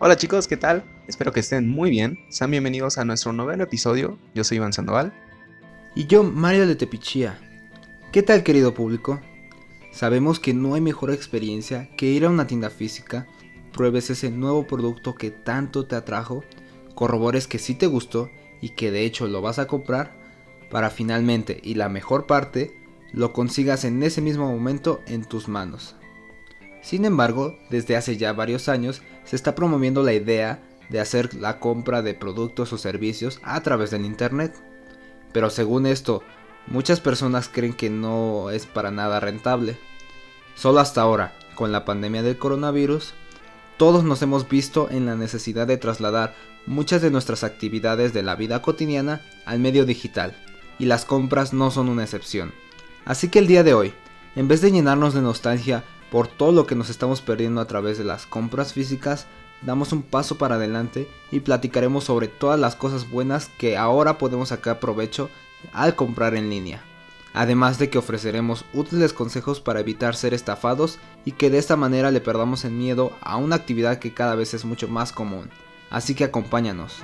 Hola chicos, ¿qué tal? Espero que estén muy bien. Sean bienvenidos a nuestro noveno episodio. Yo soy Iván Sandoval. Y yo, Mario de Tepichía. ¿Qué tal querido público? Sabemos que no hay mejor experiencia que ir a una tienda física, pruebes ese nuevo producto que tanto te atrajo, corrobores que sí te gustó y que de hecho lo vas a comprar, para finalmente, y la mejor parte, lo consigas en ese mismo momento en tus manos. Sin embargo, desde hace ya varios años se está promoviendo la idea de hacer la compra de productos o servicios a través del Internet. Pero según esto, muchas personas creen que no es para nada rentable. Solo hasta ahora, con la pandemia del coronavirus, todos nos hemos visto en la necesidad de trasladar muchas de nuestras actividades de la vida cotidiana al medio digital, y las compras no son una excepción. Así que el día de hoy, en vez de llenarnos de nostalgia por todo lo que nos estamos perdiendo a través de las compras físicas, damos un paso para adelante y platicaremos sobre todas las cosas buenas que ahora podemos sacar provecho al comprar en línea. Además de que ofreceremos útiles consejos para evitar ser estafados y que de esta manera le perdamos el miedo a una actividad que cada vez es mucho más común. Así que acompáñanos.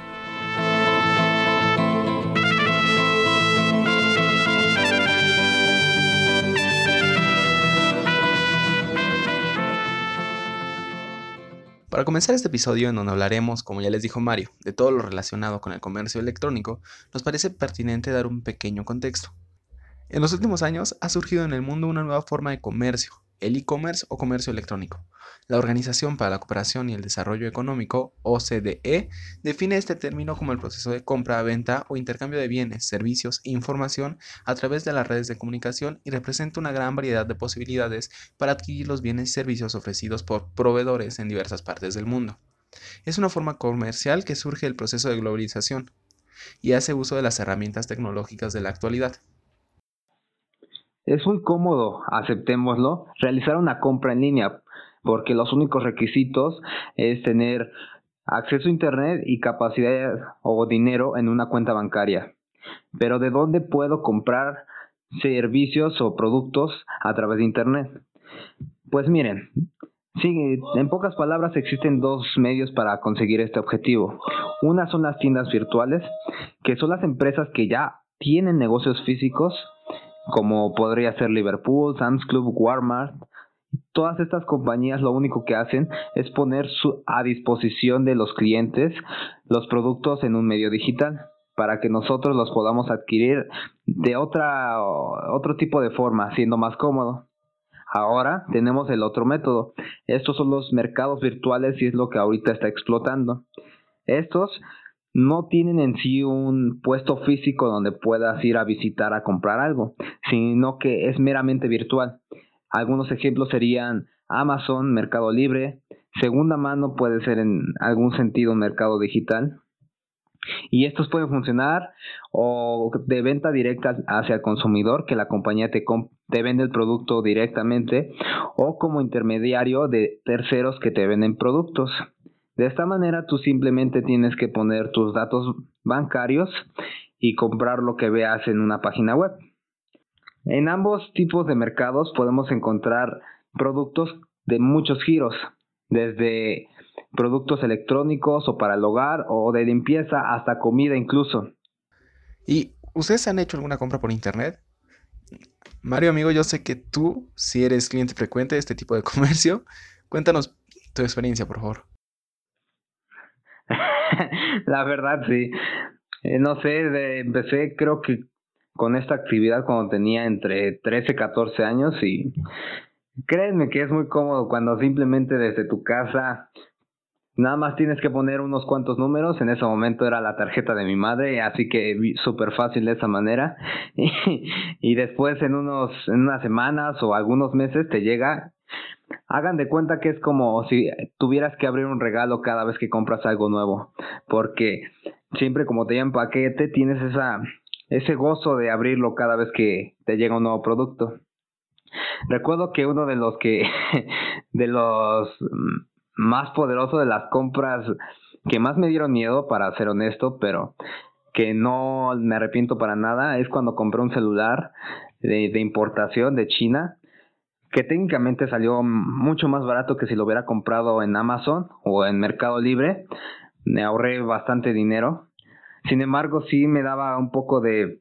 Para comenzar este episodio en donde hablaremos, como ya les dijo Mario, de todo lo relacionado con el comercio electrónico, nos parece pertinente dar un pequeño contexto. En los últimos años ha surgido en el mundo una nueva forma de comercio, el e-commerce o comercio electrónico. La Organización para la Cooperación y el Desarrollo Económico, OCDE, define este término como el proceso de compra, venta o intercambio de bienes, servicios e información a través de las redes de comunicación y representa una gran variedad de posibilidades para adquirir los bienes y servicios ofrecidos por proveedores en diversas partes del mundo. Es una forma comercial que surge del proceso de globalización y hace uso de las herramientas tecnológicas de la actualidad. Es muy cómodo, aceptémoslo, realizar una compra en línea, porque los únicos requisitos es tener acceso a Internet y capacidad o dinero en una cuenta bancaria. Pero ¿de dónde puedo comprar servicios o productos a través de Internet? Pues miren, sí, en pocas palabras existen dos medios para conseguir este objetivo. Una son las tiendas virtuales, que son las empresas que ya tienen negocios físicos como podría ser Liverpool, Sam's Club, Walmart. Todas estas compañías lo único que hacen es poner a disposición de los clientes los productos en un medio digital para que nosotros los podamos adquirir de otra otro tipo de forma, siendo más cómodo. Ahora tenemos el otro método. Estos son los mercados virtuales y es lo que ahorita está explotando. Estos no tienen en sí un puesto físico donde puedas ir a visitar a comprar algo, sino que es meramente virtual. Algunos ejemplos serían Amazon, Mercado Libre, segunda mano puede ser en algún sentido mercado digital. Y estos pueden funcionar o de venta directa hacia el consumidor, que la compañía te, te vende el producto directamente, o como intermediario de terceros que te venden productos. De esta manera tú simplemente tienes que poner tus datos bancarios y comprar lo que veas en una página web. En ambos tipos de mercados podemos encontrar productos de muchos giros, desde productos electrónicos o para el hogar o de limpieza hasta comida incluso. ¿Y ustedes han hecho alguna compra por internet? Mario, amigo, yo sé que tú, si eres cliente frecuente de este tipo de comercio, cuéntanos tu experiencia, por favor. la verdad, sí. Eh, no sé, empecé creo que con esta actividad cuando tenía entre 13 y 14 años y créeme que es muy cómodo cuando simplemente desde tu casa nada más tienes que poner unos cuantos números. En ese momento era la tarjeta de mi madre, así que súper fácil de esa manera. Y, y después en, unos, en unas semanas o algunos meses te llega Hagan de cuenta que es como si tuvieras que abrir un regalo cada vez que compras algo nuevo, porque siempre como te llevan paquete tienes esa ese gozo de abrirlo cada vez que te llega un nuevo producto. Recuerdo que uno de los que de los más poderosos de las compras que más me dieron miedo para ser honesto, pero que no me arrepiento para nada es cuando compré un celular de, de importación de China que técnicamente salió mucho más barato que si lo hubiera comprado en Amazon o en Mercado Libre. Me ahorré bastante dinero. Sin embargo, sí me daba un poco de,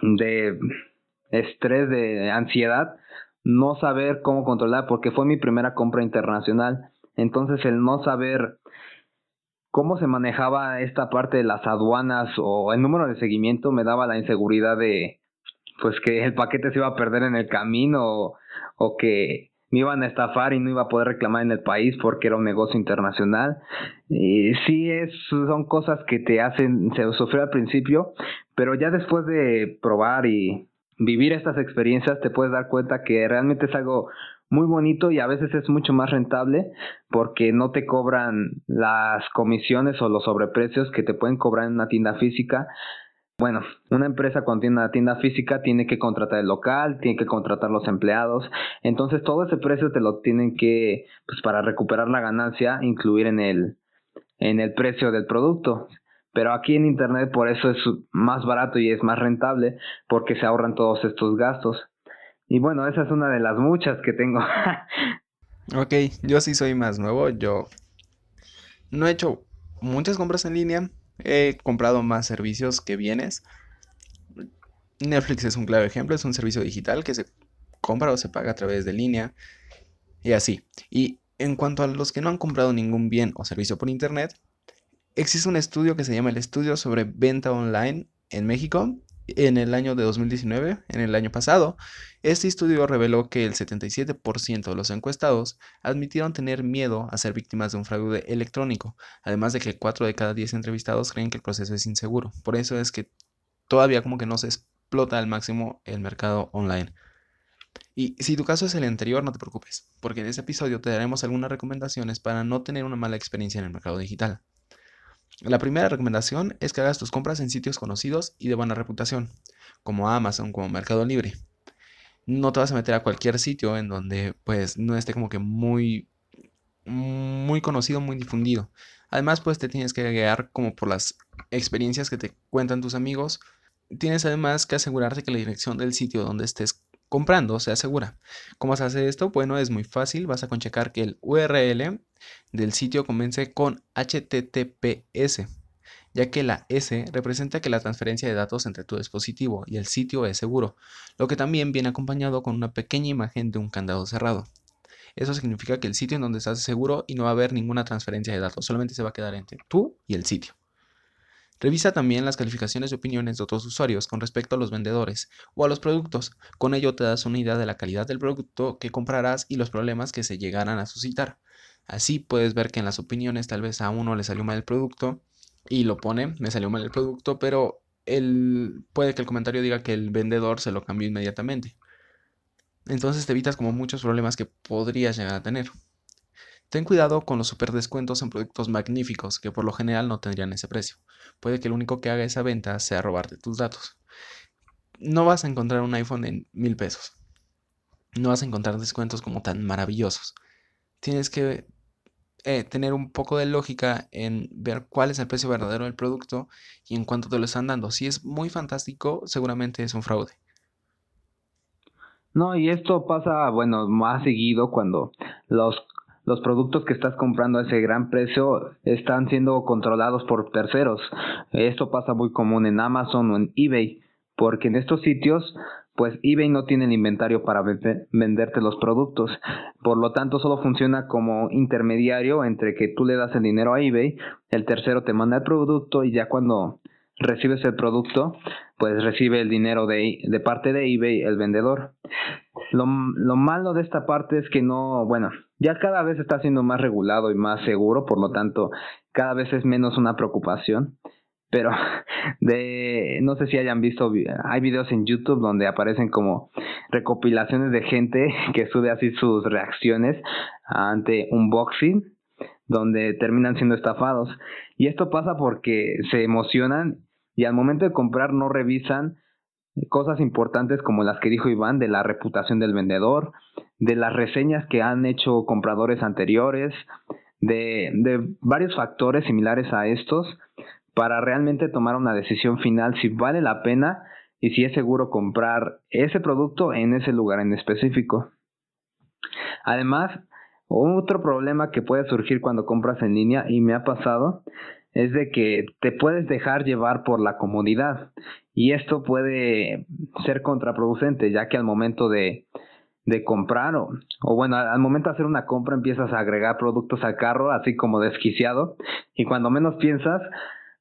de estrés, de ansiedad, no saber cómo controlar, porque fue mi primera compra internacional. Entonces, el no saber cómo se manejaba esta parte de las aduanas o el número de seguimiento me daba la inseguridad de pues que el paquete se iba a perder en el camino o, que me iban a estafar y no iba a poder reclamar en el país porque era un negocio internacional. Y sí, es, son cosas que te hacen sufrir al principio, pero ya después de probar y vivir estas experiencias te puedes dar cuenta que realmente es algo muy bonito y a veces es mucho más rentable porque no te cobran las comisiones o los sobreprecios que te pueden cobrar en una tienda física. Bueno, una empresa cuando tiene una tienda física tiene que contratar el local, tiene que contratar los empleados, entonces todo ese precio te lo tienen que, pues para recuperar la ganancia, incluir en el, en el precio del producto. Pero aquí en Internet por eso es más barato y es más rentable porque se ahorran todos estos gastos. Y bueno, esa es una de las muchas que tengo. ok, yo sí soy más nuevo. Yo no he hecho muchas compras en línea. He comprado más servicios que bienes. Netflix es un claro ejemplo. Es un servicio digital que se compra o se paga a través de línea. Y así. Y en cuanto a los que no han comprado ningún bien o servicio por internet, existe un estudio que se llama el Estudio sobre Venta Online en México en el año de 2019, en el año pasado, este estudio reveló que el 77% de los encuestados admitieron tener miedo a ser víctimas de un fraude electrónico, además de que 4 de cada 10 entrevistados creen que el proceso es inseguro. Por eso es que todavía como que no se explota al máximo el mercado online. Y si tu caso es el anterior, no te preocupes, porque en este episodio te daremos algunas recomendaciones para no tener una mala experiencia en el mercado digital. La primera recomendación es que hagas tus compras en sitios conocidos y de buena reputación, como Amazon, como Mercado Libre. No te vas a meter a cualquier sitio en donde pues no esté como que muy muy conocido, muy difundido. Además, pues te tienes que guiar como por las experiencias que te cuentan tus amigos. Tienes además que asegurarte que la dirección del sitio donde estés comprando se asegura. ¿Cómo se hace esto? Bueno, es muy fácil. Vas a conchecar que el URL del sitio comience con HTTPS, ya que la S representa que la transferencia de datos entre tu dispositivo y el sitio es seguro, lo que también viene acompañado con una pequeña imagen de un candado cerrado. Eso significa que el sitio en donde estás es seguro y no va a haber ninguna transferencia de datos, solamente se va a quedar entre tú y el sitio. Revisa también las calificaciones y opiniones de otros usuarios con respecto a los vendedores o a los productos. Con ello te das una idea de la calidad del producto que comprarás y los problemas que se llegarán a suscitar. Así puedes ver que en las opiniones tal vez a uno le salió mal el producto y lo pone, me salió mal el producto, pero el, puede que el comentario diga que el vendedor se lo cambió inmediatamente. Entonces te evitas como muchos problemas que podrías llegar a tener. Ten cuidado con los super descuentos en productos magníficos que por lo general no tendrían ese precio. Puede que lo único que haga esa venta sea robarte tus datos. No vas a encontrar un iPhone en mil pesos. No vas a encontrar descuentos como tan maravillosos. Tienes que eh, tener un poco de lógica en ver cuál es el precio verdadero del producto y en cuánto te lo están dando. Si es muy fantástico, seguramente es un fraude. No, y esto pasa, bueno, más seguido cuando los los productos que estás comprando a ese gran precio están siendo controlados por terceros. Esto pasa muy común en Amazon o en eBay, porque en estos sitios pues eBay no tiene el inventario para venderte los productos. Por lo tanto, solo funciona como intermediario entre que tú le das el dinero a eBay, el tercero te manda el producto y ya cuando recibes el producto, pues recibe el dinero de, parte de eBay el vendedor. Lo malo de esta parte es que no, bueno, ya cada vez está siendo más regulado y más seguro, por lo tanto, cada vez es menos una preocupación. Pero de no sé si hayan visto, hay videos en YouTube donde aparecen como recopilaciones de gente que sube así sus reacciones ante un boxing donde terminan siendo estafados. Y esto pasa porque se emocionan y al momento de comprar no revisan cosas importantes como las que dijo Iván de la reputación del vendedor, de las reseñas que han hecho compradores anteriores, de, de varios factores similares a estos para realmente tomar una decisión final si vale la pena y si es seguro comprar ese producto en ese lugar en específico. Además, otro problema que puede surgir cuando compras en línea, y me ha pasado, es de que te puedes dejar llevar por la comodidad. Y esto puede ser contraproducente, ya que al momento de, comprar o, o, bueno, al momento de hacer una compra empiezas a agregar productos al carro, así como desquiciado, y cuando menos piensas,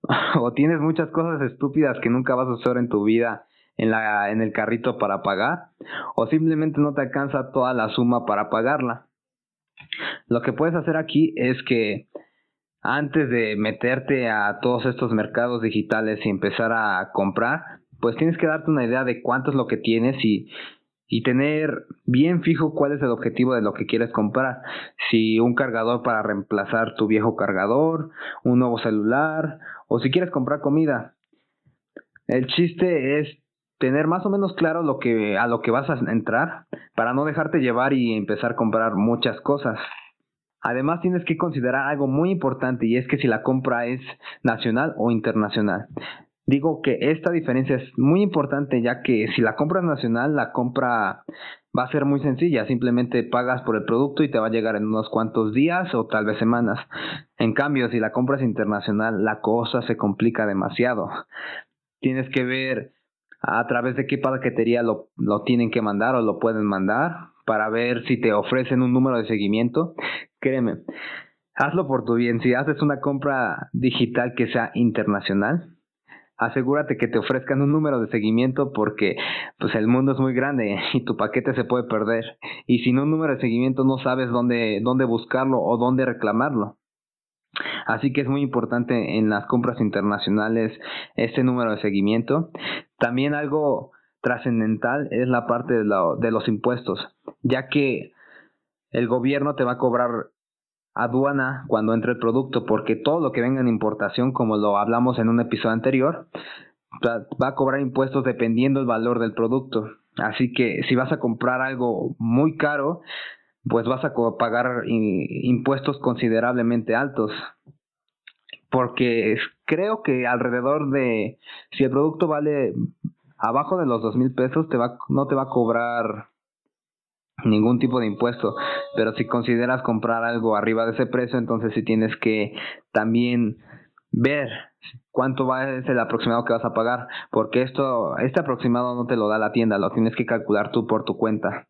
o tienes muchas cosas estúpidas que nunca vas a usar en tu vida en, la, en el carrito para pagar, o simplemente no te alcanza toda la suma para pagarla. Lo que puedes hacer aquí es que antes de meterte a todos estos mercados digitales y empezar a comprar, pues tienes que darte una idea de cuánto es lo que tienes y, y tener bien fijo cuál es el objetivo de lo que quieres comprar. Si un cargador para reemplazar tu viejo cargador, un nuevo celular o si quieres comprar comida. El chiste es tener más o menos claro lo que a lo que vas a entrar para no dejarte llevar y empezar a comprar muchas cosas. Además tienes que considerar algo muy importante y es que si la compra es nacional o internacional. Digo que esta diferencia es muy importante ya que si la compra es nacional, la compra va a ser muy sencilla, simplemente pagas por el producto y te va a llegar en unos cuantos días o tal vez semanas. En cambio, si la compra es internacional, la cosa se complica demasiado. Tienes que ver a través de qué paquetería lo, lo tienen que mandar o lo pueden mandar para ver si te ofrecen un número de seguimiento. Créeme, hazlo por tu bien. Si haces una compra digital que sea internacional, asegúrate que te ofrezcan un número de seguimiento porque pues el mundo es muy grande y tu paquete se puede perder y sin un número de seguimiento no sabes dónde dónde buscarlo o dónde reclamarlo. Así que es muy importante en las compras internacionales este número de seguimiento. También algo trascendental es la parte de, de los impuestos, ya que el gobierno te va a cobrar aduana cuando entre el producto, porque todo lo que venga en importación, como lo hablamos en un episodio anterior, va a cobrar impuestos dependiendo el valor del producto. Así que si vas a comprar algo muy caro, pues vas a pagar impuestos considerablemente altos. Porque creo que alrededor de, si el producto vale abajo de los dos mil pesos, te va, no te va a cobrar ningún tipo de impuesto. Pero si consideras comprar algo arriba de ese precio, entonces sí tienes que también ver cuánto va ser el aproximado que vas a pagar, porque esto, este aproximado no te lo da la tienda, lo tienes que calcular tú por tu cuenta.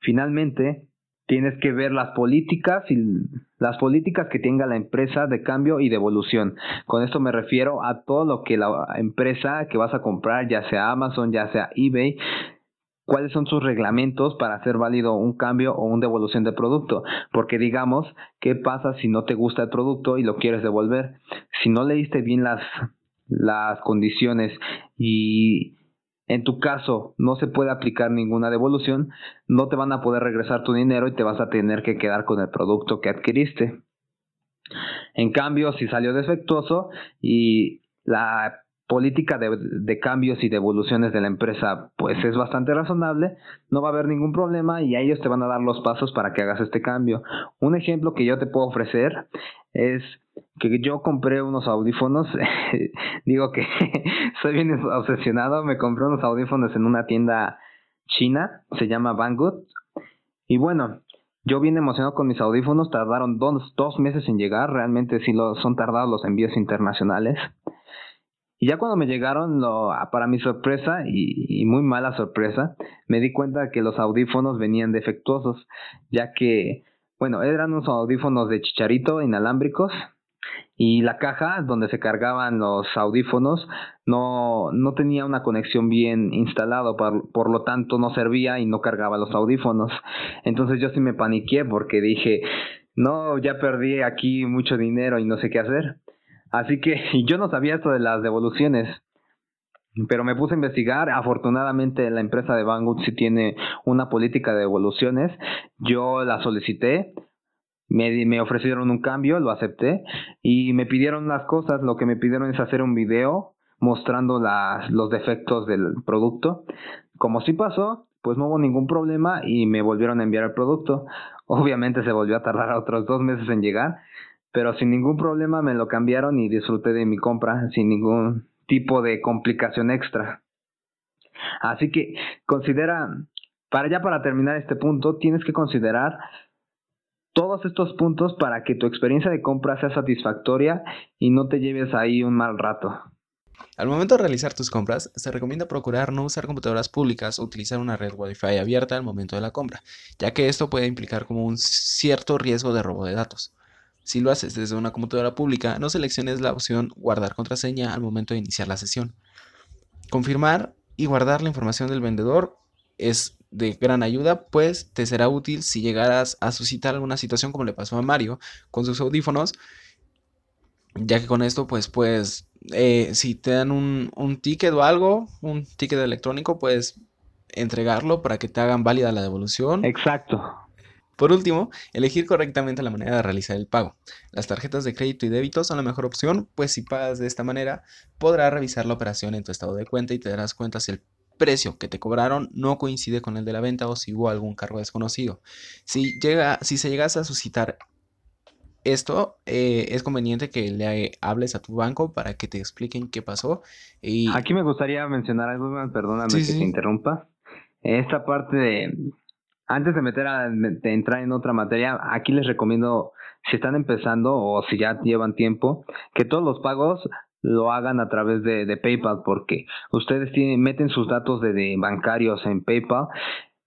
Finalmente, tienes que ver las políticas y las políticas que tenga la empresa de cambio y devolución. Con esto me refiero a todo lo que la empresa que vas a comprar, ya sea Amazon, ya sea eBay, cuáles son sus reglamentos para hacer válido un cambio o una devolución de producto. Porque digamos, ¿qué pasa si no te gusta el producto y lo quieres devolver? Si no leíste bien las, las condiciones y en tu caso no se puede aplicar ninguna devolución, no te van a poder regresar tu dinero y te vas a tener que quedar con el producto que adquiriste. En cambio, si salió defectuoso y la política de, de, cambios y devoluciones de la empresa pues es bastante razonable, no va a haber ningún problema y a ellos te van a dar los pasos para que hagas este cambio. Un ejemplo que yo te puedo ofrecer es que yo compré unos audífonos, digo que soy bien obsesionado, me compré unos audífonos en una tienda china, se llama Banggood, y bueno, yo bien emocionado con mis audífonos, tardaron dos, dos meses en llegar, realmente sí lo, son tardados los envíos internacionales. Y ya cuando me llegaron, lo, para mi sorpresa y, muy mala sorpresa, me di cuenta que los audífonos venían defectuosos, ya que, bueno, eran unos audífonos de chicharito inalámbricos y la caja donde se cargaban los audífonos no, no tenía una conexión bien instalada, por, por lo tanto no servía y no cargaba los audífonos. Entonces yo sí me paniqué porque dije, no, ya perdí aquí mucho dinero y no sé qué hacer. Así que yo no sabía esto de las devoluciones, pero me puse a investigar. Afortunadamente la empresa de Banggood sí tiene una política de devoluciones. Yo la solicité, me, me ofrecieron un cambio, lo acepté y me pidieron las cosas. Lo que me pidieron es hacer un video mostrando las, los defectos del producto. Como sí pasó, pues no hubo ningún problema y me volvieron a enviar el producto. Obviamente se volvió a tardar otros dos meses en llegar, pero sin ningún problema me lo cambiaron y disfruté de mi compra sin ningún tipo de complicación extra. Así que considera Para ya para terminar este punto, tienes que considerar todos estos puntos para que tu experiencia de compra sea satisfactoria y no te lleves ahí un mal rato. Al momento de realizar tus compras, se recomienda procurar no usar computadoras públicas o utilizar una red Wi-Fi abierta al momento de la compra, ya que esto puede implicar como un cierto riesgo de robo de datos. Si lo haces desde una computadora pública, no selecciones la opción guardar contraseña al momento de iniciar la sesión. Confirmar y guardar la información del vendedor es de gran ayuda, pues te será útil si llegaras a suscitar alguna situación como le pasó a Mario con sus audífonos, ya que con esto pues puedes, eh, si te dan un, un ticket o algo, un ticket electrónico, puedes entregarlo para que te hagan válida la devolución. Exacto. Por último, elegir correctamente la manera de realizar el pago. Las tarjetas de crédito y débito son la mejor opción, pues si pagas de esta manera, podrás revisar la operación en tu estado de cuenta y te darás cuenta si el precio que te cobraron no coincide con el de la venta o si hubo algún cargo desconocido. Si, llega, si se llegase a suscitar esto, eh, es conveniente que le hables a tu banco para que te expliquen qué pasó. Y... Aquí me gustaría mencionar algo, perdóname que te interrumpa. Esta parte de, antes de meter a de entrar en otra materia, aquí les recomiendo, si están empezando o si ya llevan tiempo, que todos los pagos lo hagan a través de, de PayPal porque ustedes tienen, meten sus datos de, bancarios en PayPal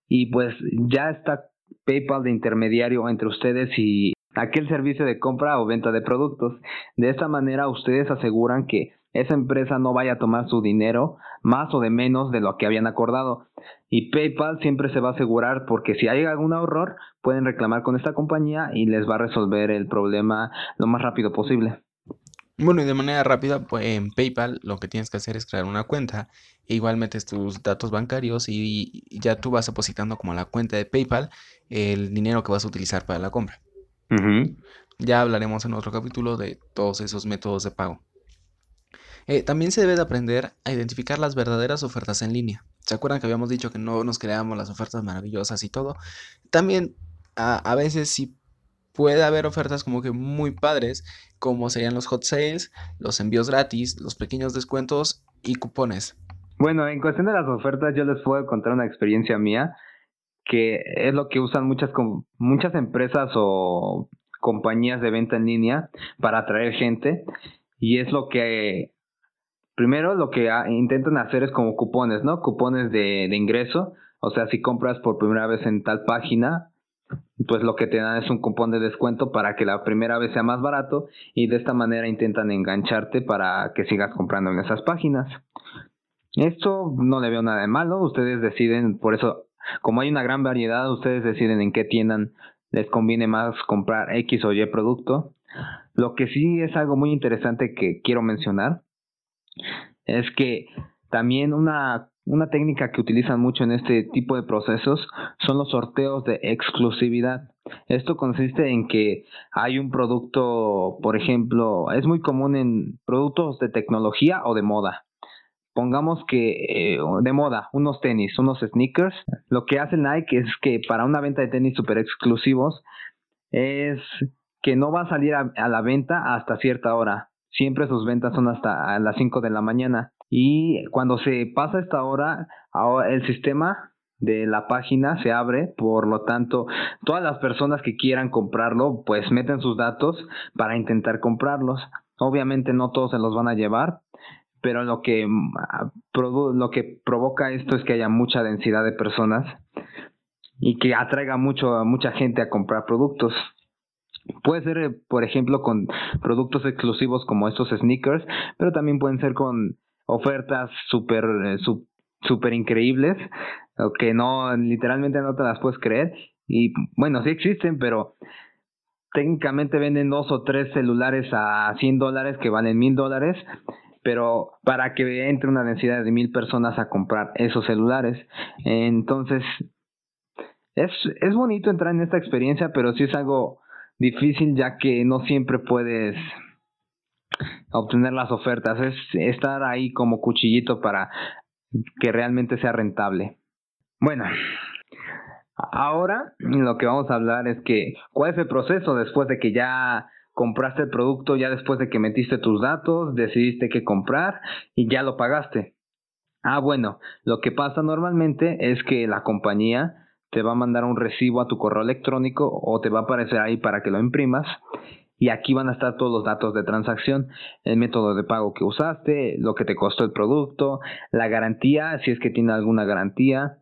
y pues ya está PayPal de intermediario entre ustedes y aquel servicio de compra o venta de productos. De esta manera ustedes aseguran que esa empresa no vaya a tomar su dinero más o de menos de lo que habían acordado. Y PayPal siempre se va a asegurar porque si hay algún error pueden reclamar con esta compañía y les va a resolver el problema lo más rápido posible. Bueno, y de manera rápida, pues en PayPal lo que tienes que hacer es crear una cuenta. E igual metes tus datos bancarios y ya tú vas depositando como la cuenta de PayPal el dinero que vas a utilizar para la compra. Ya hablaremos en otro capítulo de todos esos métodos de pago. Eh, también se debe de aprender a identificar las verdaderas ofertas en línea. ¿Se acuerdan que habíamos dicho que no nos creamos las ofertas maravillosas y todo? También a, a veces sí puede haber ofertas como que muy padres, como serían los hot sales, los envíos gratis, los pequeños descuentos y cupones. Bueno, en cuestión de las ofertas, yo les puedo contar una experiencia mía, que es lo que usan muchas, muchas empresas o compañías de venta en línea para atraer gente, y es lo que, primero lo que intentan hacer es como cupones, ¿no? Cupones de, ingreso, o sea, si compras por primera vez en tal página, pues lo que te dan es un cupón de descuento para que la primera vez sea más barato y de esta manera intentan engancharte para que sigas comprando en esas páginas. Esto no le veo nada de malo, ustedes deciden, por eso, como hay una gran variedad, ustedes deciden en qué tiendan les conviene más comprar X o Y producto. Lo que sí es algo muy interesante que quiero mencionar es que también una una técnica que utilizan mucho en este tipo de procesos son los sorteos de exclusividad. Esto consiste en que hay un producto, por ejemplo, es muy común en productos de tecnología o de moda. Pongamos que eh, de moda, unos tenis, unos sneakers. Lo que hace Nike es que para una venta de tenis super exclusivos es que no va a salir a, a la venta hasta cierta hora. Siempre sus ventas son hasta las 5 de la mañana y cuando se pasa esta hora, el sistema de la página se abre, por lo tanto, todas las personas que quieran comprarlo, pues meten sus datos para intentar comprarlos. Obviamente no todos se los van a llevar, pero lo que, mm, lo que provoca esto es que haya mucha densidad de personas y que atraiga mucho a mucha gente a comprar productos. Puede ser, eh, por ejemplo, con productos exclusivos como estos sneakers, pero también pueden ser con ofertas súper eh, super increíbles que no literalmente no te las puedes creer. Y bueno sí existen pero técnicamente venden dos o tres celulares a 100 dólares que valen mil dólares pero para que entre una densidad de mil personas a comprar esos celulares. Entonces es, es bonito entrar en esta experiencia pero sí es algo difícil ya que no siempre puedes obtener las ofertas, es estar ahí como cuchillito para que realmente sea rentable. Bueno, ahora lo que vamos a hablar es que cuál es el proceso después de que ya compraste el producto, ya después de que metiste tus datos, decidiste qué comprar y ya lo pagaste. Ah, bueno, lo que pasa normalmente es que la compañía te va a mandar un recibo a tu correo electrónico o te va a aparecer ahí para que lo imprimas y aquí van a estar todos los datos de transacción, el método de pago que usaste, lo que te costó el producto, la garantía, si es que tiene alguna garantía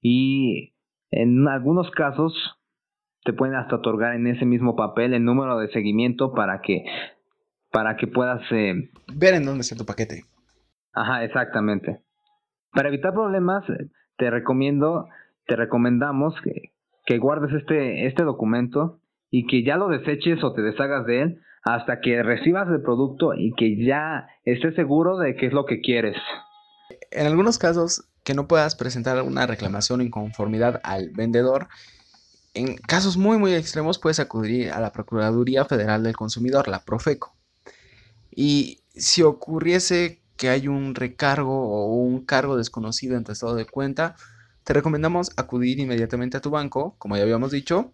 y en algunos casos te pueden hasta otorgar en ese mismo papel el número de seguimiento para que para que puedas eh, ver en dónde está tu paquete. Ajá, exactamente. Para evitar problemas, te recomiendo, te recomendamos que, que guardes este, este documento y que ya lo deseches o te deshagas de él hasta que recibas el producto y que ya estés seguro de qué es lo que quieres. En algunos casos que no puedas presentar una reclamación o inconformidad al vendedor, en casos muy muy extremos puedes acudir a la Procuraduría Federal del Consumidor, la Profeco. Y si ocurriese que hay un recargo o un cargo desconocido en tu estado de cuenta, te recomendamos acudir inmediatamente a tu banco, como ya habíamos dicho,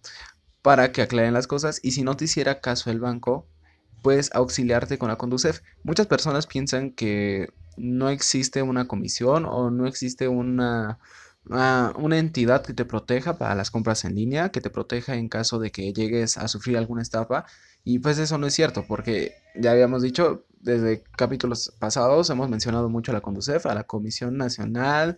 para que aclaren las cosas y si no te hiciera caso el banco, puedes auxiliarte con la Conducef. Muchas personas piensan que no existe una comisión o no existe una, una, entidad que te proteja para las compras en línea, que te proteja en caso de que llegues a sufrir alguna estafa. Y pues eso no es cierto, porque ya habíamos dicho, desde capítulos pasados hemos mencionado mucho a la Conducef, a la Comisión Nacional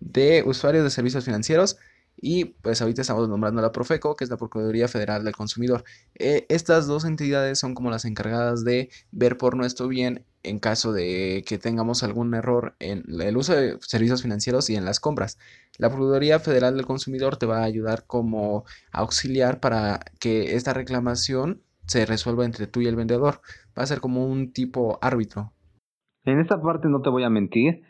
de Usuarios de Servicios Financieros, y pues ahorita estamos nombrando a la Profeco, que es la Procuraduría Federal del Consumidor. Eh, estas dos entidades son como las encargadas de ver por nuestro bien en caso de que tengamos algún error en el uso de servicios financieros y en las compras. La Procuraduría Federal del Consumidor te va a ayudar como auxiliar para que esta reclamación se resuelva entre tú y el vendedor. Va a ser como un tipo árbitro. En esta parte no te voy a mentir,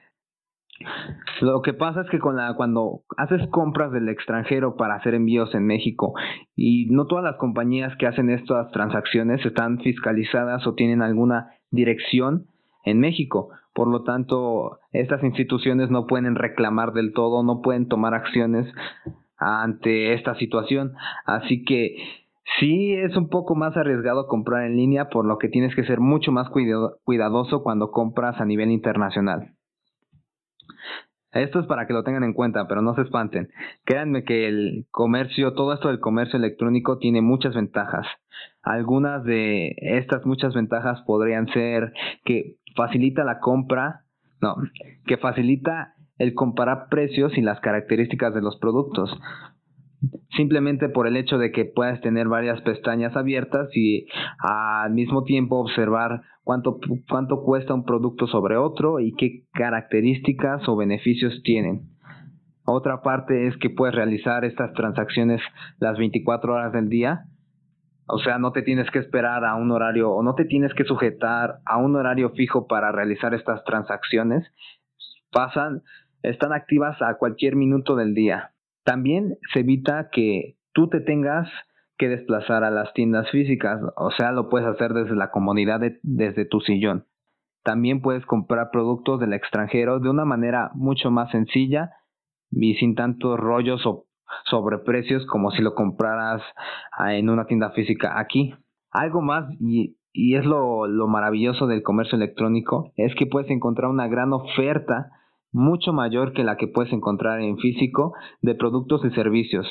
lo que pasa es que con la, cuando haces compras del extranjero para hacer envíos en México y no todas las compañías que hacen estas transacciones están fiscalizadas o tienen alguna dirección en México. Por lo tanto, estas instituciones no pueden reclamar del todo, no pueden tomar acciones ante esta situación. Así que sí es un poco más arriesgado comprar en línea, por lo que tienes que ser mucho más cuidadoso cuando compras a nivel internacional. Esto es para que lo tengan en cuenta, pero no se espanten. Créanme que el comercio, todo esto del comercio electrónico tiene muchas ventajas. Algunas de estas muchas ventajas podrían ser que facilita la compra, no, que facilita el comparar precios y las características de los productos simplemente por el hecho de que puedas tener varias pestañas abiertas y al mismo tiempo observar cuánto, cuánto cuesta un producto sobre otro y qué características o beneficios tienen. Otra parte es que puedes realizar estas transacciones las 24 horas del día. O sea, no te tienes que esperar a un horario o no te tienes que sujetar a un horario fijo para realizar estas transacciones. Pasan, están activas a cualquier minuto del día. También se evita que tú te tengas que desplazar a las tiendas físicas, o sea, lo puedes hacer desde la comodidad desde tu sillón. También puedes comprar productos del extranjero de una manera mucho más sencilla y sin tantos rollos o sobreprecios como si lo compraras ah, en una tienda física aquí. Algo más y, es lo maravilloso del comercio electrónico es que puedes encontrar una gran oferta mucho mayor que la que puedes encontrar en físico de productos y servicios.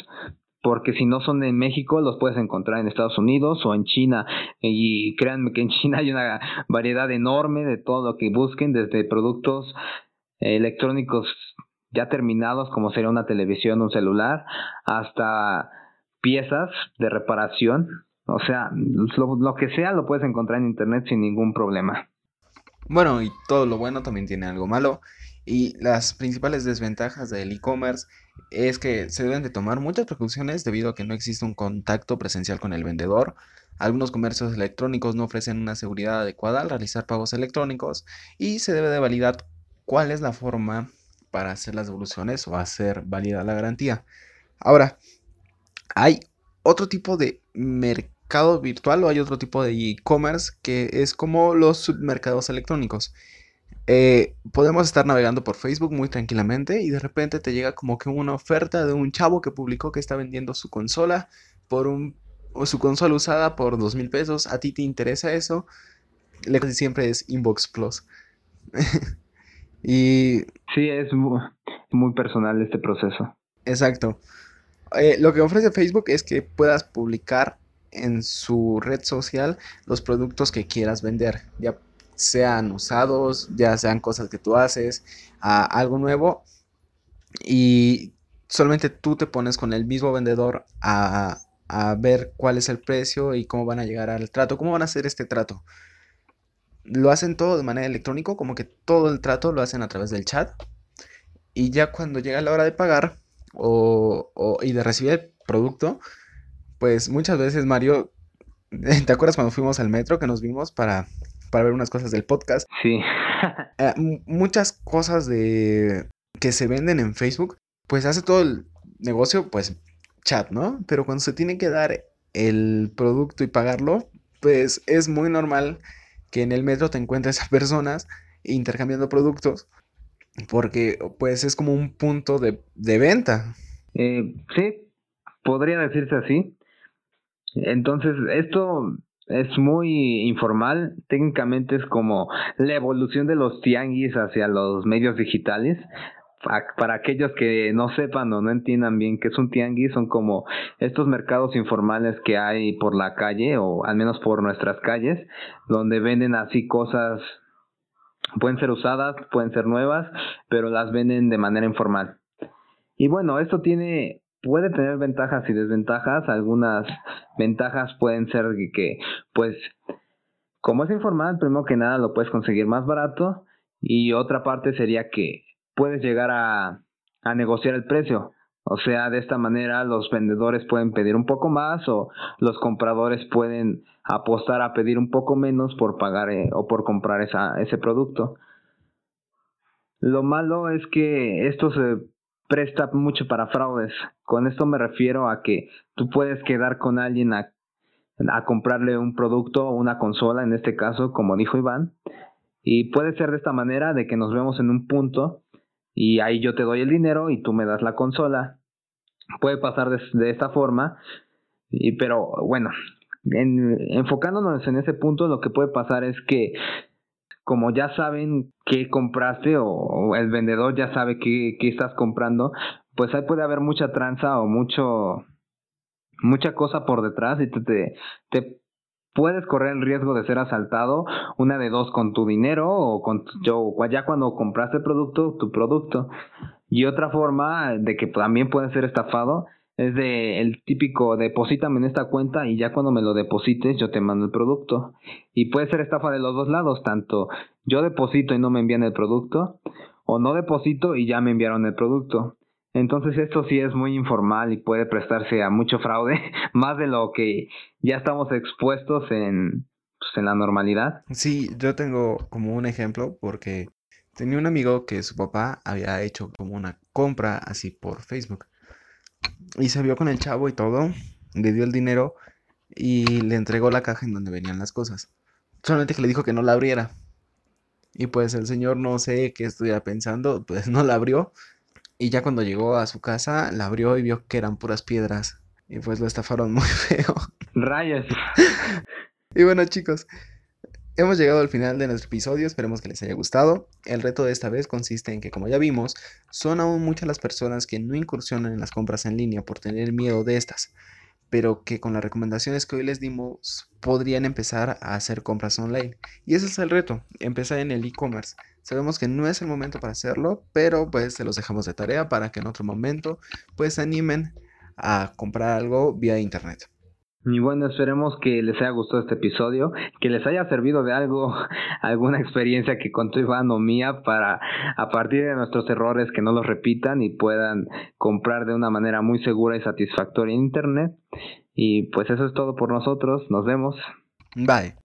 Porque si no son en México, los puedes encontrar en Estados Unidos o en China. Y créanme que en China hay una variedad enorme de todo lo que busquen, desde productos electrónicos ya terminados, como sería una televisión, un celular, hasta piezas de reparación. O sea, lo, lo que sea lo puedes encontrar en Internet sin ningún problema. Bueno, y todo lo bueno también tiene algo malo. Y las principales desventajas del e-commerce es que se deben de tomar muchas precauciones debido a que no existe un contacto presencial con el vendedor. Algunos comercios electrónicos no ofrecen una seguridad adecuada al realizar pagos electrónicos y se debe de validar cuál es la forma para hacer las devoluciones o hacer válida la garantía. Ahora, hay otro tipo de mercado virtual o hay otro tipo de e-commerce que es como los submercados electrónicos. Eh, podemos estar navegando por Facebook muy tranquilamente y de repente te llega como que una oferta de un chavo que publicó que está vendiendo su consola por un o su consola usada por dos mil pesos. ¿A ti te interesa eso? Le siempre es Inbox Plus. y sí, es muy, muy personal este proceso. Exacto. Eh, lo que ofrece Facebook es que puedas publicar en su red social los productos que quieras vender, ya sean usados, ya sean cosas que tú haces, algo nuevo, y solamente tú te pones con el mismo vendedor a, a ver cuál es el precio y cómo van a llegar al trato, cómo van a hacer este trato. Lo hacen todo de manera electrónica, como que todo el trato lo hacen a través del chat. Y ya cuando llega la hora de pagar o, y de recibir el producto, pues muchas veces Mario, ¿te acuerdas cuando fuimos al metro que nos vimos para, para ver unas cosas del podcast? Sí. Eh, muchas cosas de que se venden en Facebook, pues hace todo el negocio, pues chat, ¿no? Pero cuando se tiene que dar el producto y pagarlo, pues es muy normal que en el metro te encuentres a personas intercambiando productos porque pues es como un punto de, venta. Eh, sí, podría decirse así. Entonces, esto es muy informal, técnicamente es como la evolución de los tianguis hacia los medios digitales, para aquellos que no sepan o no entiendan bien qué es un tianguis, son como estos mercados informales que hay por la calle o al menos por nuestras calles, donde venden así cosas, pueden ser usadas, pueden ser nuevas, pero las venden de manera informal. Y bueno, esto tiene puede tener ventajas y desventajas. Algunas ventajas pueden ser que, pues, como es informal, primero que nada lo puedes conseguir más barato. Y otra parte sería que puedes llegar a, a negociar el precio. O sea, de esta manera los vendedores pueden pedir un poco más o los compradores pueden apostar a pedir un poco menos por pagar eh, o por comprar esa, ese producto. Lo malo es que esto se presta mucho para fraudes. Con esto me refiero a que tú puedes quedar con alguien a, comprarle un producto o una consola, en este caso, como dijo Iván, y puede ser de esta manera de que nos vemos en un punto y ahí yo te doy el dinero y tú me das la consola. Puede pasar de, esta forma, y, pero bueno, enfocándonos en ese punto, lo que puede pasar es que como ya saben qué compraste o, el vendedor ya sabe qué, qué, estás comprando, pues ahí puede haber mucha tranza o mucho mucha cosa por detrás y te, te puedes correr el riesgo de ser asaltado, una de dos con tu dinero o con yo ya cuando compraste el producto, tu producto. Y otra forma de que también puede ser estafado es de el típico deposítame en esta cuenta y ya cuando me lo deposites yo te mando el producto. Y puede ser estafa de los dos lados, tanto yo deposito y no me envían el producto o no deposito y ya me enviaron el producto. Entonces esto sí es muy informal y puede prestarse a mucho fraude, más de lo que ya estamos expuestos en, pues, en la normalidad. Sí, yo tengo como un ejemplo porque tenía un amigo que su papá había hecho como una compra así por Facebook y se vio con el chavo y todo, le dio el dinero y le entregó la caja en donde venían las cosas. Solamente que le dijo que no la abriera. Y pues el señor no sé qué estuviera pensando, pues no la abrió y ya cuando llegó a su casa, la abrió y vio que eran puras piedras. Y pues lo estafaron muy feo. Rayas. y bueno, chicos, hemos llegado al final de nuestro episodio. Esperemos que les haya gustado. El reto de esta vez consiste en que, como ya vimos, son aún muchas las personas que no incursionan en las compras en línea por tener miedo de estas pero que con las recomendaciones que hoy les dimos podrían empezar a hacer compras online. Y ese es el reto, empezar en el e-commerce. Sabemos que no es el momento para hacerlo, pero pues se los dejamos de tarea para que en otro momento pues se animen a comprar algo vía internet. Y bueno, esperemos que les haya gustado este episodio, que les haya servido de algo, alguna experiencia que contó Iván o mía para a partir de nuestros errores que no los repitan y puedan comprar de una manera muy segura y satisfactoria en Internet. Y pues eso es todo por nosotros, nos vemos. Bye.